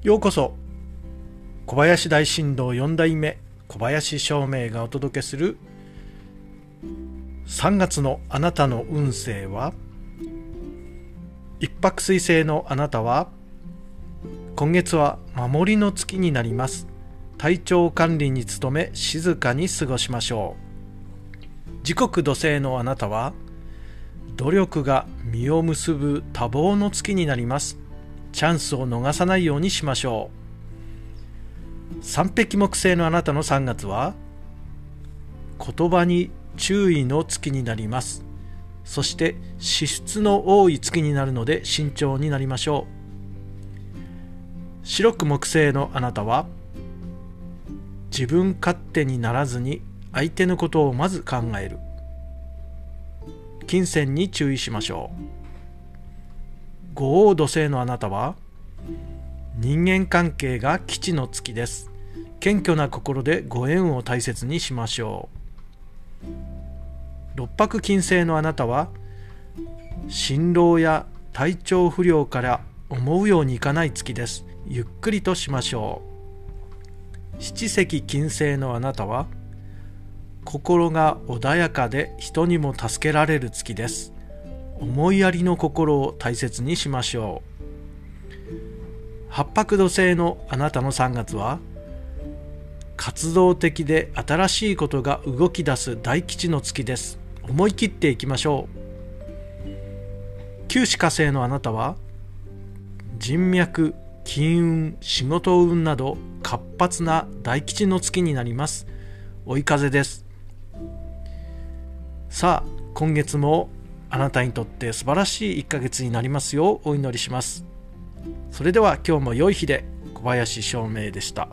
ようこそ。小林大震動4代目小林照明がお届けする3月のあなたの運勢は一泊水星のあなたは今月は守りの月になります。体調管理に努め静かに過ごしましょう。時刻土星のあなたは努力が実を結ぶ多忙の月になります。チャンスを逃さないようにしましょう。三匹木星のあなたの3月は言葉に注意の月になります。そして支出の多い月になるので慎重になりましょう。白く木星のあなたは自分勝手にならずに相手のことをまず考える。金銭に注意しましょう。五黄土星のあなたは？人間関係が基地の月です。謙虚な心でご縁を大切にしましょう。六白金星のあなたは？辛労や体調不良から思うようにいかない月です。ゆっくりとしましょう。七石金星のあなたは？心が穏やかで人にも助けられる月です。思いやりの心を大切にしましょう。八白土星のあなたの3月は活動的で新しいことが動き出す大吉の月です。思い切っていきましょう。九死火星のあなたは人脈金運仕事運など活発な大吉の月になります。追い風です。さあ今月もあなたにとって素晴らしい1ヶ月になりますようお祈りしますそれでは今日も良い日で小林照明でした。